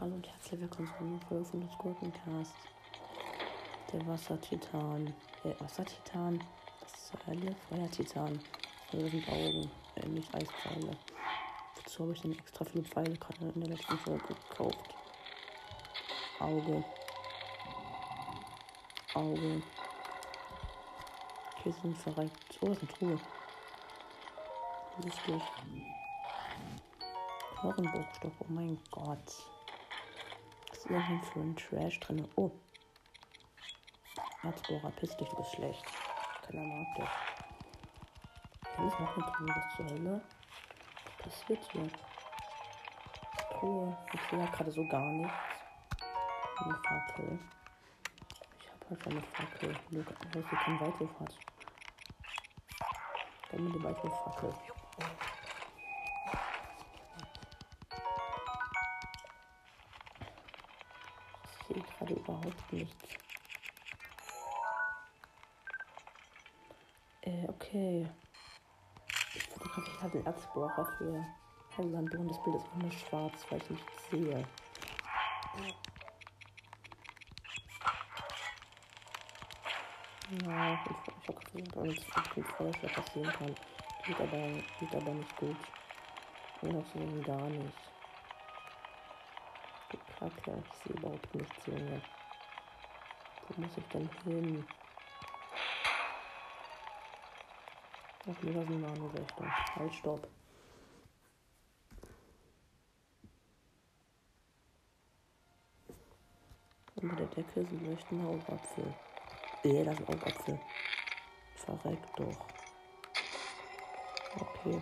Hallo und herzlich willkommen zu einer Folge von des Gurkencast. Der Wassertitan. Äh, Wassertitan? Das ist eine Feuertitan. Also sind Augen, äh, nicht Eispfeile. Dazu habe ich dann extra viele Pfeile gerade in der letzten Folge gekauft. Auge. Auge. Okay, sind verreckt. Oh, das ist eine Truhe. Lustig. Knochenbruchstoff, oh mein Gott. Was ist hier für ein Trash drin? Oh. Erzbohrer, piss dich, du bist schlecht. Keiner mag dich. Hier ist noch eine Truhe, was zur Hölle? Was passiert hier? Truhe. Ich sehe ja gerade so gar nichts. Eine Fackel. Ich habe halt eine Fackel. Luke, ich weiß, kein Weitwurf hat. Dann mit die Weitwurf-Fackel. Ich sehe gerade überhaupt nichts. Äh, okay. Ich fotografiere halt den Erzbohrer für Helland und das Bild ist auch nur schwarz, weil ich nichts sehe. Ja, ich, ich habe auf dem Feuerschlag passieren kann. Geht aber, geht aber nicht gut. Und so gar nicht. Die Kacke, ich sehe überhaupt nichts, Junge. Wo muss ich denn hin? Ach nee, das ist eine andere. Halt, stopp. Unter der Decke ist ein leuchtender Augapfel. Äh, das ist ein Augapfel. Verreckt doch. Okay.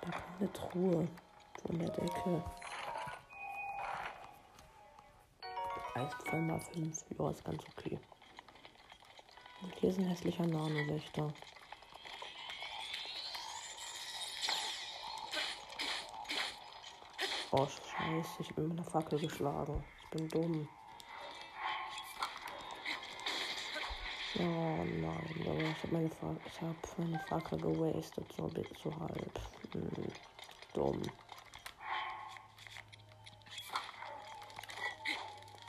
Da kommt eine Truhe von der Decke. Eisfall mal 5. Ja, ist ganz okay. Und hier ist ein hässlicher Nano-Wächter. Oh, scheiße. Ich bin mit einer Fackel geschlagen. Ich bin dumm. Oh nein, ich habe meine, ich hab meine Fackel gewastet, so, so halb. Hm, dumm.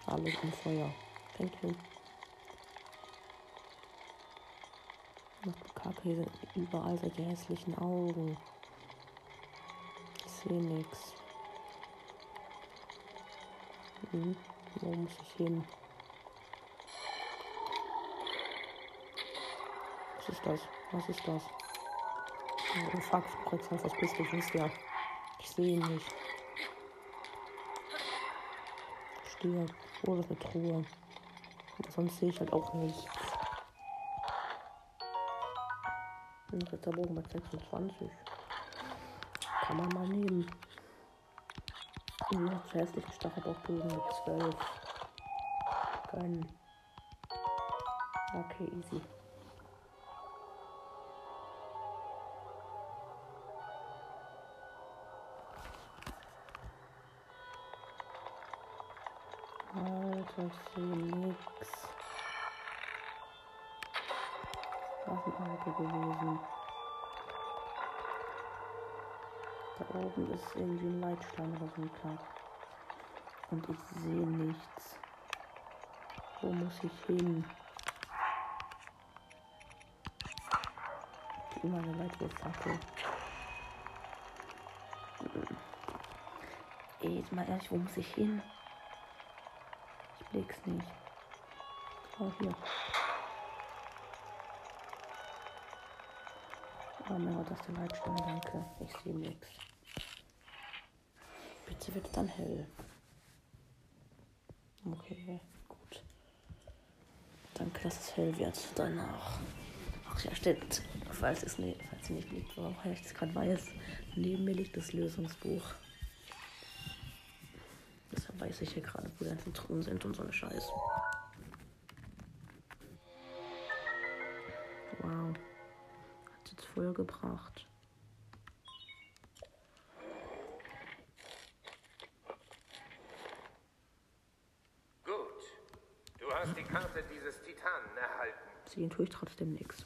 Alles im Feuer. Thank you. Noch Kacke, hier sind überall solche hässlichen Augen. Ich sehe nichts. Hm, wo muss ich hin? Ist das? Was ist das? Oh fuck, bist du? Wisst ja. Ich sehe ihn nicht. Stehe. Oh, das ist eine Truhe. Sonst sehe ich halt auch nichts. Ein Ritterbogen mit 26. Kann man mal nehmen. Ja, hässlichen Stachelbockbogen mit 12. Gönnen. Okay, easy. Nix. Das ist ein Auto gewesen. Da oben ist irgendwie ein Leitstein oder so ein. Und ich sehe nichts. Wo muss ich hin? Immer eine Leitwurffackel. Ey, jetzt mal ehrlich, wo muss ich hin? Blick's nicht. Oh, hier. Oh mein Gott, das ist der Leitstern, danke. Ich sehe nichts. Bitte wird dann hell. Okay, gut. Danke, dass es hell wird danach. Ach ja, stimmt. Falls es nicht, falls es nicht liegt, woher ich es gerade weiß, neben mir liegt das Lösungsbuch. Weiß ich hier gerade, wo die ganzen Truhen sind und so eine Scheiß. Wow. Hat jetzt voll gebracht. Gut. Du hast die Karte dieses Titanen erhalten. Sehen tue ich trotzdem nichts.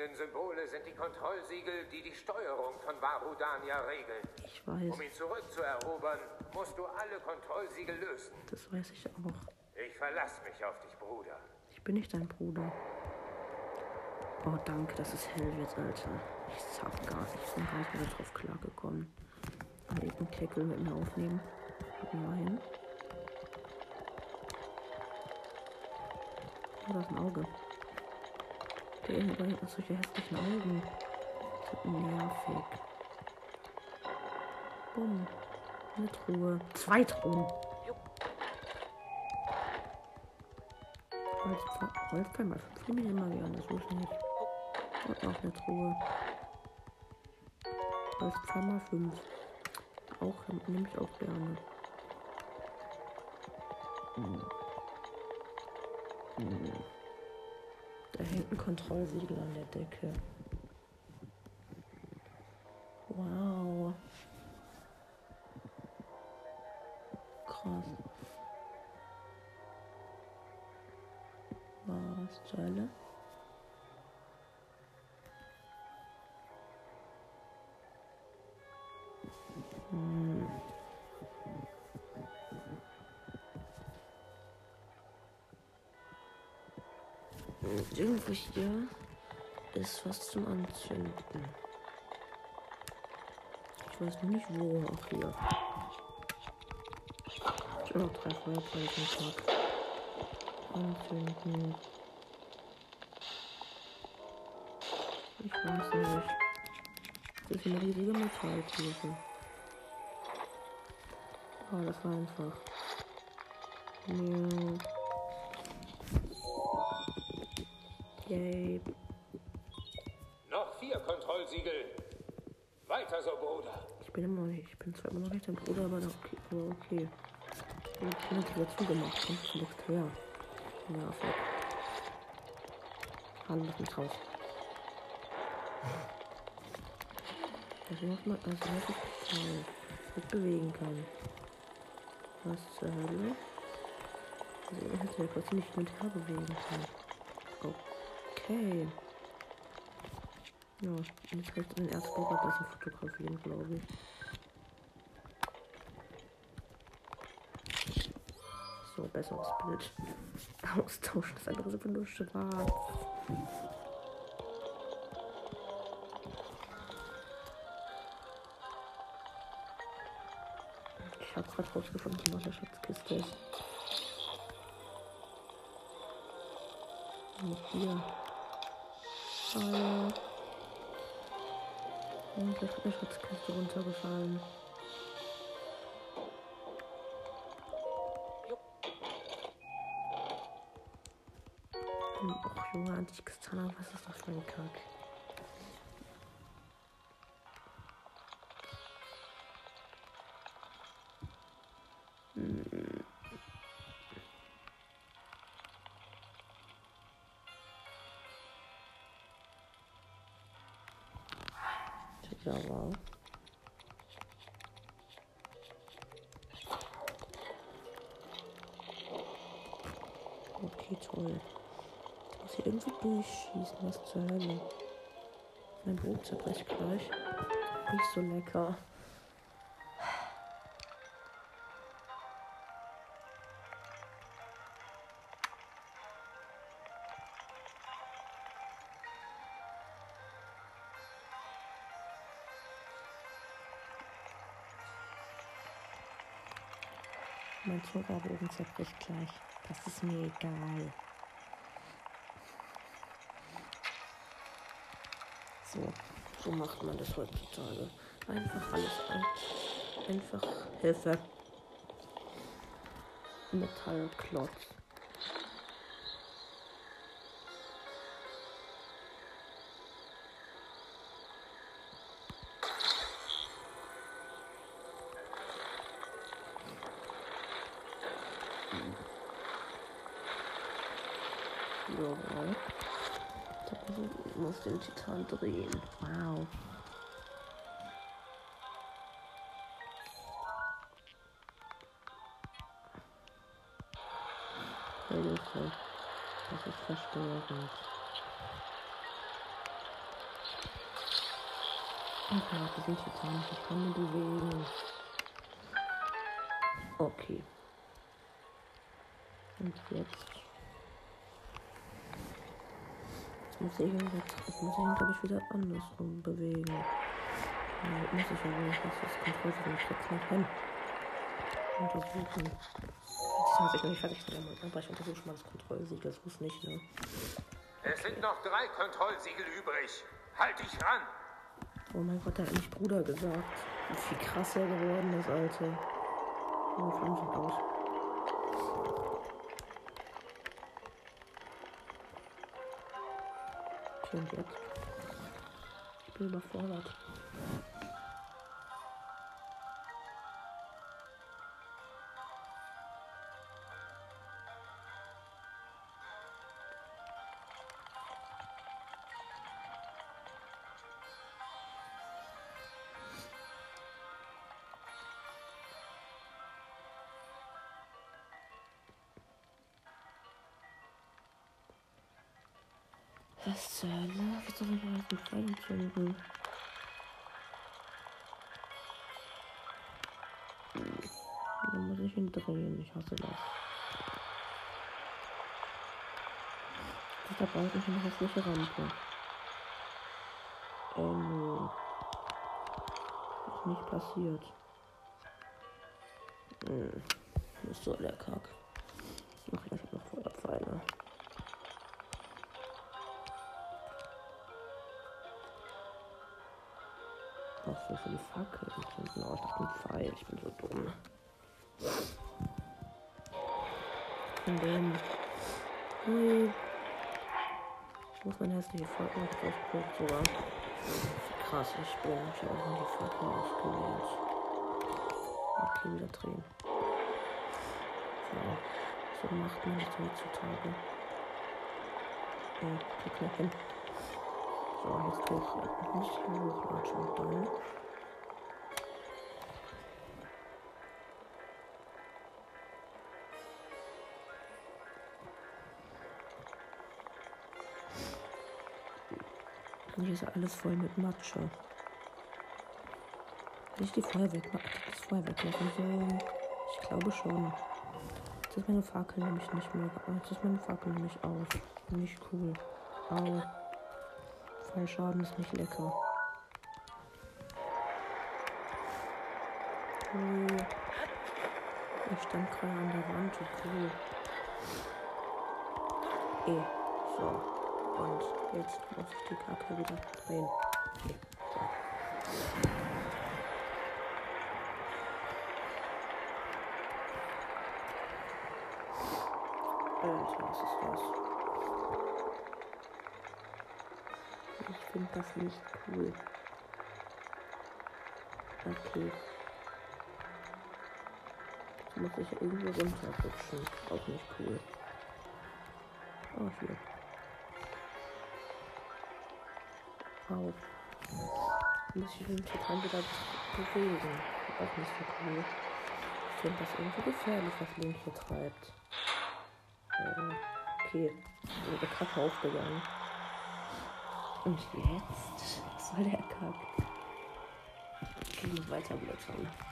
Leuchtenden Symbole sind die Kontrollsiegel, die die Steuerung von Varudania regeln. Ich weiß. Um ihn zurückzuerobern, musst du alle Kontrollsiegel lösen. Das weiß ich auch. Ich verlasse mich auf dich, Bruder. Ich bin nicht dein Bruder. Oh, danke, dass es hell wird, Alter. Ich sag gar nicht. Ich bin gar nicht mehr drauf klargekommen. Aber eben Kleckel mit mir aufnehmen. Nein. Da ist ein Auge. Irgendwann hat solche hässlichen Augen. Das nervig. Bumm. Eine Truhe. Zwei Truhen. Holz, Holzpfeiler. Das nehme ich immer gerne. So ist nicht. Und noch eine Truhe. Holzpfeiler 5. Auch nehme ich auch gerne. Kontrollsiegel an der Decke. Wow. Krass. Was zur Hölle? Irgendwo hier ist was zum Anzünden. Ich weiß nicht wo. Ach hier. Ich habe noch drei Feuerpfeifen Tag. Anzünden. Ich weiß nicht. Das ist eine riesige Metalltüte. Oh, das war einfach. Ja. Yay. Noch vier Kontrollsiegel. Weiter so, Bruder. Ich bin immer noch nicht, ich bin zwar immer noch nicht dein Bruder, aber okay. Aber okay. Ich bin wieder zugemacht. Kommt zuletzt her. Nervig. Hallo, lass mich raus. Also noch mal, also noch ich nicht bewegen kann. Was zur Hölle? Also ich hätte ja kurz nicht mit her bewegen kann. Okay. Ja, jetzt heißt den Erzbauer besser fotografieren, glaube ich. So, besseres Bild. Austauschen, das andere ist einfach nur schwarz. Ich habe gerade rausgefunden, was der Schatzkiste ist. Und hier. Hallo. Und gleich ist eine Schatzkiste runtergefallen. Och, Junge, Antikistana, was ist das für ein Kack? Brot zerbricht gleich. Nicht so lecker. Mein Zuckerbogen zerbricht gleich. Das ist mir egal. So, so macht man das heutzutage. Einfach alles ein. Einfach Hilfe. Metallklotz. Jawohl muss den Titan drehen. Wow. Hilfe. Das ist verstörend. Oh ich habe den Titan, nicht kann mich bewegen. Okay. Und jetzt Jetzt muss ich jetzt muss ich ihn glaube ich, wieder andersrum bewegen. Ja, muss ich wohl nicht, dass das Kontrolle nicht jetzt nicht hin. Untersuchen. Jetzt habe ich noch nicht fertig damit, aber ich untersuche schon mal das Kontrollsiegel. Das muss nicht, ne? Es sind noch drei Kontrollsiegel übrig. Halt dich ran! Oh mein Gott, der hat nicht Bruder gesagt. Wie viel krasser geworden ist, Alter. Oh, sind aus. Und jetzt? Ich bin überfordert. Was zur Hölle? Wie soll ich jetzt mit Pfeilen zünden? Dann muss ich ihn drehen. Ich hasse das. Da brauche ich eine hässliche Rampe. Ähm. Ist nicht passiert. Hm. Was soll der Kack? Pfeil. Ich bin so dumm. Von dem. Hui. Ich muss meine hässliche nicht aufgeguckt sogar. Krass, ich bin. Ich habe auch die Fackel ausgewählt. Okay, wieder drehen. So, so macht man das heutzutage. Ja, krieg mal hin. So, jetzt hoch. Nicht hochlatschen und dann. Hier ist alles voll mit Matsche. Will ich die Feuer wegmachen? Das Feuer wegmachen sollen? Ich glaube schon. Jetzt ist meine Fackel nämlich nicht mehr. Jetzt ist meine Fackel nämlich aus. Nicht cool. Au. Fallschaden ist nicht lecker. Ui. Ich stand gerade an der Wand. Cool. Eh. So. Und jetzt muss ich die Kacke wieder drehen. Okay. So. Was ist das? Ich finde das nicht cool. Okay. Jetzt muss ich irgendwie runterrutschen. Auch nicht cool. Oh, hier. Au. Muss ich den total wieder bewegen. Auch nicht so cool. Ich finde das irgendwie gefährlich, was Link hier treibt. Äh, okay. Bin Kacke aufgegangen. Und jetzt soll der Kack. Ich muss weiter blättern.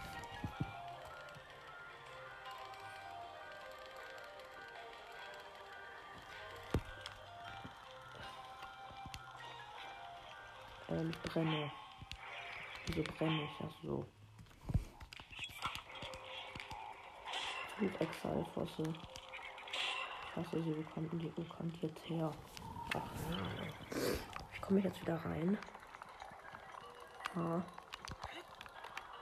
Ähm, brenne. Wieso brenne ich das so? Mit Exile-Fosse. Ich hasse sie, wo kommt, die, wo kommt jetzt her? Ach, ich komme jetzt wieder rein. Ah.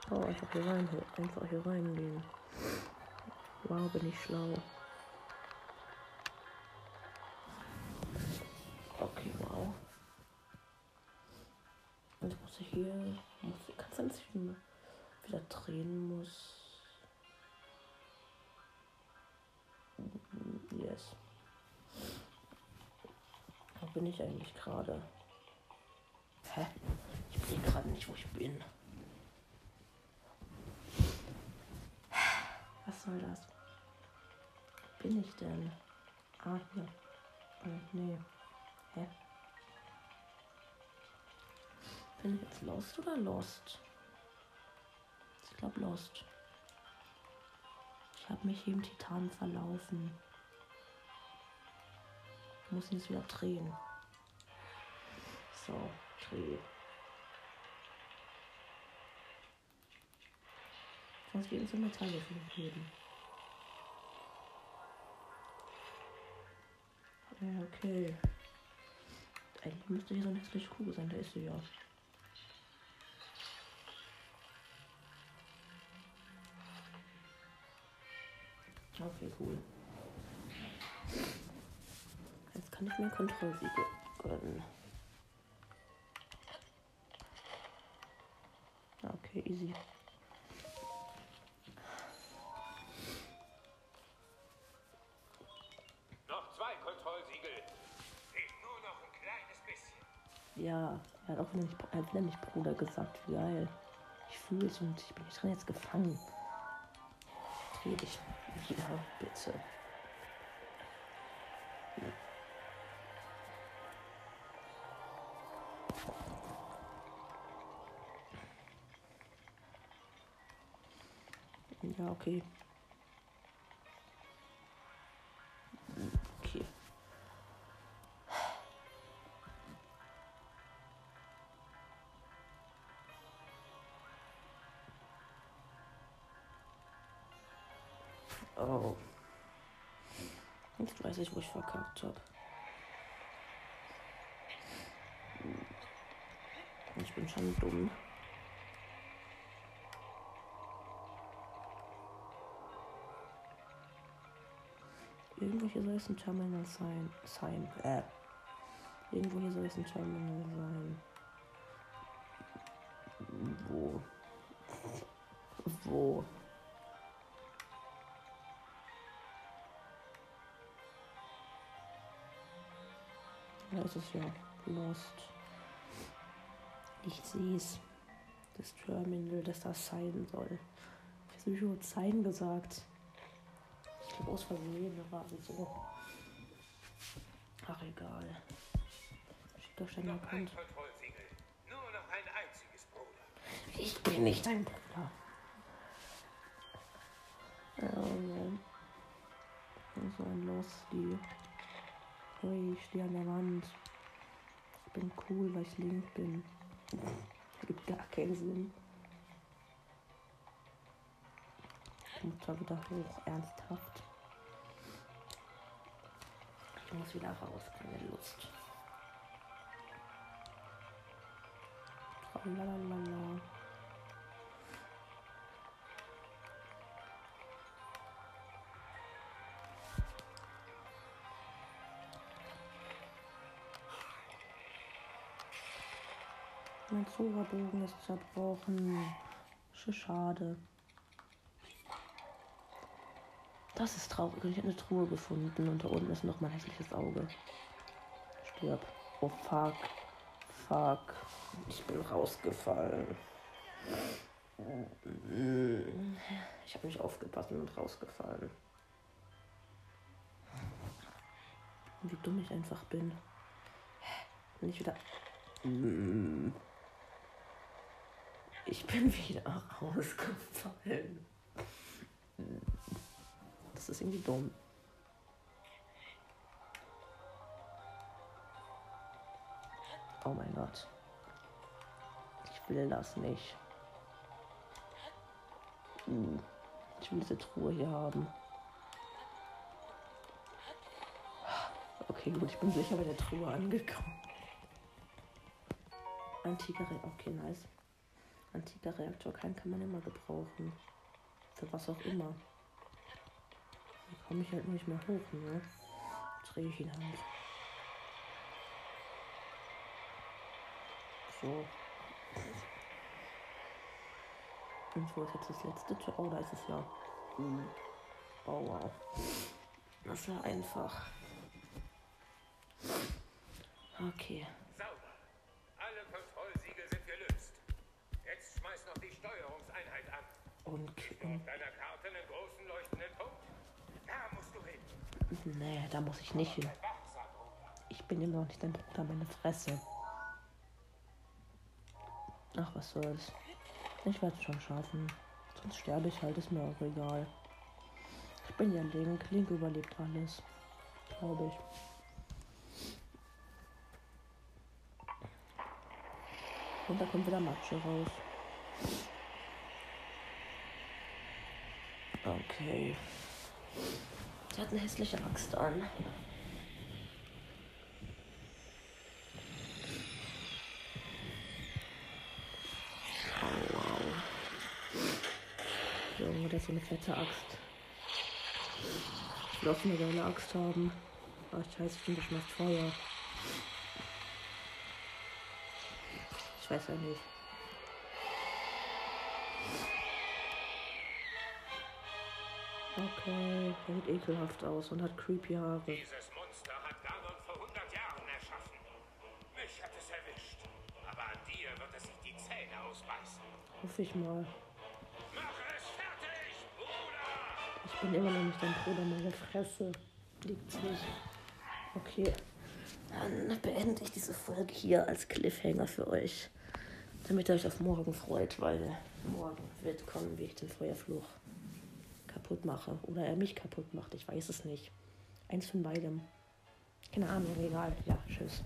Oh, einfach hier rein, einfach hier reingehen. Wow, bin ich schlau. Hier. Muss, kann sein, dass ich ihn wieder drehen muss. Yes. Wo bin ich eigentlich gerade? Hä? Ich sehe gerade nicht, wo ich bin. Was soll das? Bin ich denn? Ah, hier. Äh, nee. Hä? Bin ich jetzt lost? Oder Lost? Ich glaube Lost. Ich habe mich hier im Titan verlaufen. Ich muss ihn jetzt wieder drehen. So, dreh. Sonst geht es um Metalle geben. Ja, okay. Eigentlich müsste hier so eine hässliche Kugel sein, da ist sie ja. Okay, cool. Jetzt kann ich mir Kontrollsiegel gönnen. Okay, easy. Noch zwei Kontrollsiegel. Fehlt nur noch ein kleines bisschen. Ja, er hat auch er hat nämlich Bruder gesagt. Wie geil. Ich fühle es und ich bin hier drin jetzt gefangen. Dreh dich wieder, bitte. Ja, okay. Oh. Jetzt weiß ich, wo ich verkackt habe. Ich bin schon dumm. Irgendwo hier soll es ein Terminal sein. sein. Äh. Irgendwo hier soll es ein Terminal sein. Wo? Wo? Da ist es ja. Lost. Ich sehe es. Das Terminal, das das sein soll. Ich habe schon sein gesagt. Ich glaube aus Versehen, aber so. Ach egal. Schickerstein Noch ein erkannt. Kontrollsiegel. Nur noch ein einziges, Bruder. Ich bin nicht dein Bruder. Oh Mann. So ein Losty. Hey, ich stehe an der Wand. Ich bin cool, weil ich link bin. Gibt gar keinen Sinn. Kommt da wieder hoch, ernsthaft. Ich muss wieder raus, keine Lust. Tralalala. Zauberbogen ist zerbrochen. Sch- Schade. Das ist traurig. Ich habe eine Truhe gefunden und da unten ist noch mein hässliches Auge. Stirb. Oh fuck. Fuck. Ich bin rausgefallen. Ich habe nicht aufgepasst und rausgefallen. Wie dumm ich einfach bin. Ich wieder. Ich bin wieder rausgefallen. Das ist irgendwie dumm. Oh mein Gott. Ich will das nicht. Hm. Ich will diese Truhe hier haben. Okay, gut, ich bin sicher bei der Truhe angekommen. Antiker Reaktor, okay, nice. Antiker Reaktor, keinen kann man immer gebrauchen. Für was auch immer. Da komme ich halt nicht mehr hoch, ne? Drehe ich ihn halt. So. Und wo ist jetzt das letzte Tor? Oh, da ist es ja. Hm. Oh, wow. Das war einfach. Okay. Schmeiß noch die Steuerungseinheit an. Und, Auf deiner Karte einen großen leuchtenden Punkt. Da musst du hin. nee, da muss ich nicht hin. Ich bin immer noch nicht dein Bruder, meine Fresse. Ach, was soll's. Ich werde es schon schaffen. Sonst sterbe ich halt, ist mir auch egal. Ich bin ja Link. Link überlebt alles. Glaube ich. Und da kommt wieder Matsche raus. Okay. Sie hat eine hässliche Axt an. Oh, wow. Junge, das ist eine fette Axt. Ich will auch eine geile Axt haben. Ach, scheiße, stimmt, das macht Feuer. Ich weiß ja nicht. Okay, er sieht ekelhaft aus und hat creepy Haare. Dieses Monster hat Ganon vor 100 Jahren erschaffen. Mich hat es erwischt. Aber an dir wird es sich die Zähne ausbeißen. Hoffe ich mal. Mach es fertig, Bruder! Ich bin immer noch nicht dein Bruder, meine Fresse. Liegt's nicht. Okay. Dann beende ich diese Folge hier als Cliffhanger für euch. Damit ihr euch auf morgen freut, weil morgen wird kommen, wie ich den Feuerfluch kaputt mache. Oder er mich kaputt macht. Ich weiß es nicht. Eins von beidem. Keine Ahnung, egal. Ja, tschüss.